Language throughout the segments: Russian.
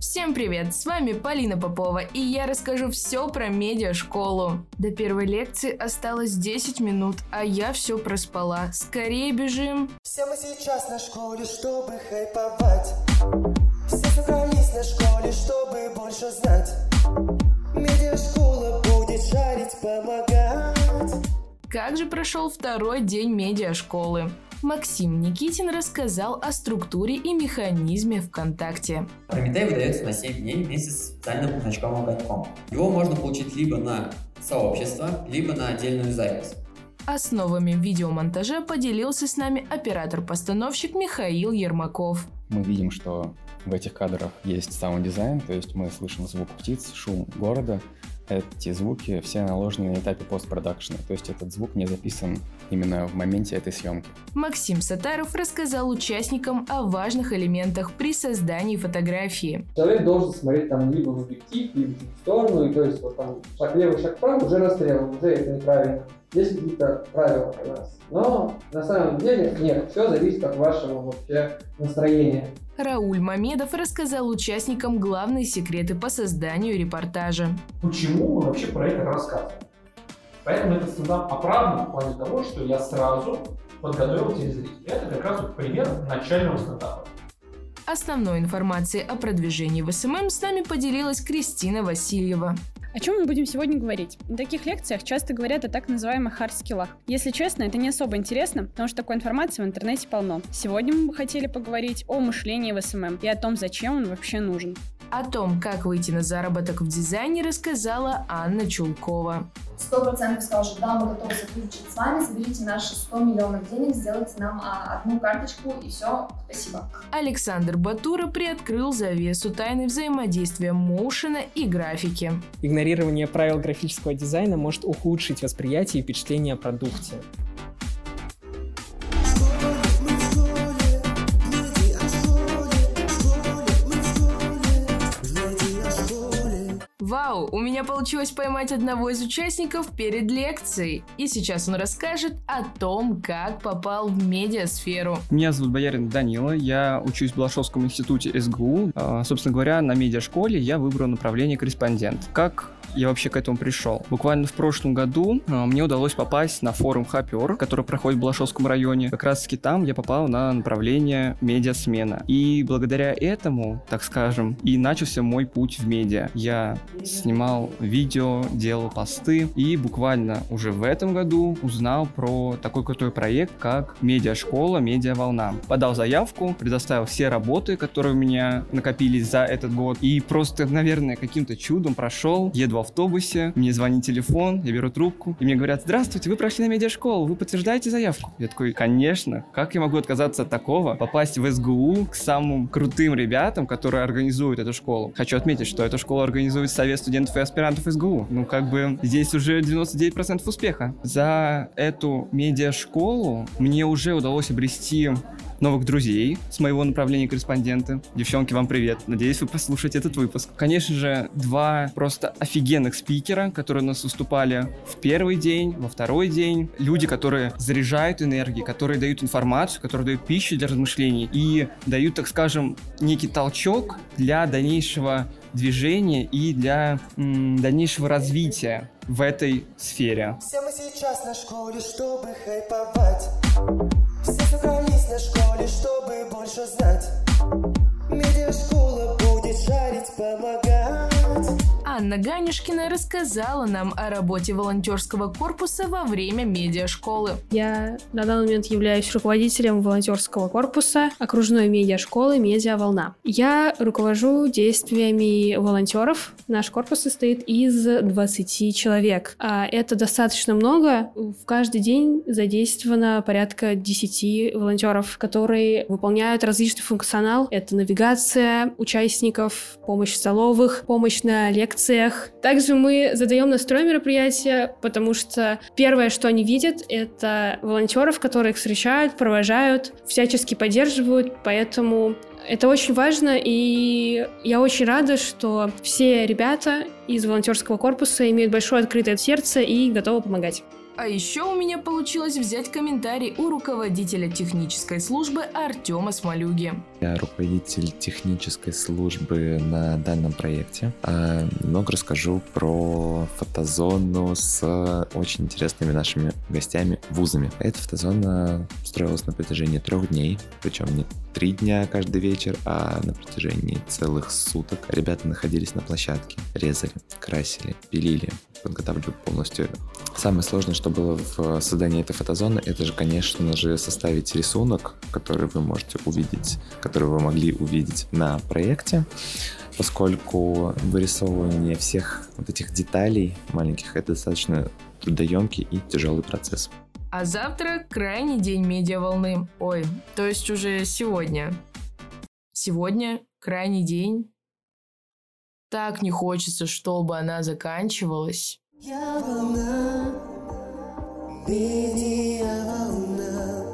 Всем привет, с вами Полина Попова, и я расскажу все про медиашколу. До первой лекции осталось 10 минут, а я все проспала. Скорее бежим. Все мы сейчас на школе, чтобы хайповать. Все собрались на школе, чтобы больше знать. Медиашкола будет шарить, помогать. Как же прошел второй день медиашколы? Максим Никитин рассказал о структуре и механизме ВКонтакте. Прометей выдается на 7 дней вместе с специальным значком огоньком. Его можно получить либо на сообщество, либо на отдельную запись. Основами видеомонтажа поделился с нами оператор-постановщик Михаил Ермаков. Мы видим, что в этих кадрах есть саунд-дизайн, то есть мы слышим звук птиц, шум города, эти звуки все наложены на этапе постпродакшена, то есть этот звук не записан именно в моменте этой съемки. Максим Сатаров рассказал участникам о важных элементах при создании фотографии. Человек должен смотреть там либо в объектив, либо в сторону, и то есть вот там шаг левый, шаг правый, уже расстрел, уже это неправильно. Есть какие-то правила у нас. Но на самом деле нет, все зависит от вашего вообще настроения. Рауль Мамедов рассказал участникам главные секреты по созданию репортажа. Почему мы вообще про это рассказываем? Поэтому этот стендап оправдан в плане того, что я сразу подготовил телезрителей. Это как раз пример начального стендапа. Основной информацией о продвижении в SMM с нами поделилась Кристина Васильева. О чем мы будем сегодня говорить? На таких лекциях часто говорят о так называемых хард-скиллах. Если честно, это не особо интересно, потому что такой информации в интернете полно. Сегодня мы бы хотели поговорить о мышлении в SMM и о том, зачем он вообще нужен. О том, как выйти на заработок в дизайне, рассказала Анна Чулкова. Сто процентов скажут, да, мы готовы сотрудничать с вами, заберите наши 100 миллионов денег, сделайте нам а, одну карточку и все, спасибо. Александр Батура приоткрыл завесу тайны взаимодействия моушена и графики. Игнорирование правил графического дизайна может ухудшить восприятие и впечатление о продукте. Вау, у меня получилось поймать одного из участников перед лекцией. И сейчас он расскажет о том, как попал в медиасферу. Меня зовут Боярин Данила, я учусь в Балашовском институте СГУ. А, собственно говоря, на медиашколе я выбрал направление корреспондент. Как я вообще к этому пришел. Буквально в прошлом году э, мне удалось попасть на форум Хапер, который проходит в Балашовском районе. Как раз таки там я попал на направление медиасмена. И благодаря этому, так скажем, и начался мой путь в медиа. Я снимал видео, делал посты и буквально уже в этом году узнал про такой крутой проект, как медиашкола, медиаволна. Подал заявку, предоставил все работы, которые у меня накопились за этот год и просто, наверное, каким-то чудом прошел, еду в автобусе, мне звонит телефон, я беру трубку, и мне говорят, здравствуйте, вы прошли на медиашколу, вы подтверждаете заявку? Я такой, конечно, как я могу отказаться от такого, попасть в СГУ к самым крутым ребятам, которые организуют эту школу. Хочу отметить, что эту школу организует Совет студентов и аспирантов СГУ. Ну, как бы, здесь уже 99% успеха. За эту медиашколу мне уже удалось обрести новых друзей с моего направления корреспондента. Девчонки, вам привет. Надеюсь, вы послушаете этот выпуск. Конечно же, два просто офигенных спикера, которые у нас выступали в первый день, во второй день. Люди, которые заряжают энергией, которые дают информацию, которые дают пищу для размышлений и дают, так скажем, некий толчок для дальнейшего движения и для м, дальнейшего развития в этой сфере. Все мы сейчас на школе, чтобы хайповать. Все собрались на школе, чтобы больше знать. Медиашкола Анна Ганюшкина рассказала нам о работе волонтерского корпуса во время медиашколы. Я на данный момент являюсь руководителем волонтерского корпуса окружной медиашколы «Медиа Волна». Я руковожу действиями волонтеров. Наш корпус состоит из 20 человек. А это достаточно много. В каждый день задействовано порядка 10 волонтеров, которые выполняют различный функционал. Это навигация участников, помощь в столовых, помощь на лекциях. Также мы задаем настрой мероприятия, потому что первое, что они видят, это волонтеров, которые их встречают, провожают, всячески поддерживают, поэтому это очень важно, и я очень рада, что все ребята из волонтерского корпуса имеют большое открытое сердце и готовы помогать. А еще у меня получилось взять комментарий у руководителя технической службы Артема Смолюги. Я руководитель технической службы на данном проекте. А, Немного расскажу про фотозону с очень интересными нашими гостями вузами. Эта фотозона строилась на протяжении трех дней, причем не три дня каждый вечер, а на протяжении целых суток. Ребята находились на площадке, резали, красили, пилили, подготавливали полностью. Самое сложное, что было в создании этой фотозоны, это же, конечно же, составить рисунок, который вы можете увидеть, который вы могли увидеть на проекте, поскольку вырисовывание всех вот этих деталей маленьких это достаточно трудоемкий и тяжелый процесс. А завтра крайний день медиаволны. Ой, то есть уже сегодня. Сегодня крайний день. Так не хочется, чтобы она заканчивалась. Я волна, медиа волна,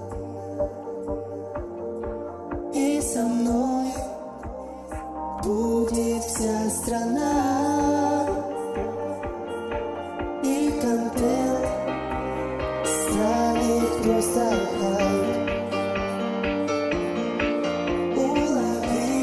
и со мной будет вся страна. Просто. Улови.